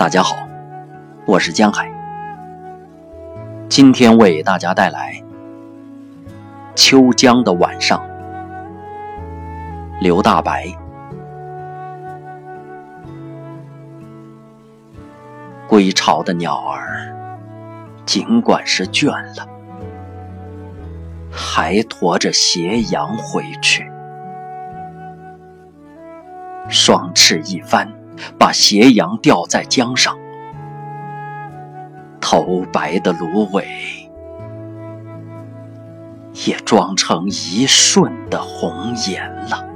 大家好，我是江海，今天为大家带来《秋江的晚上》。刘大白，归巢的鸟儿，尽管是倦了，还驮着斜阳回去，双翅一翻。把斜阳吊在江上，头白的芦苇也妆成一瞬的红颜了。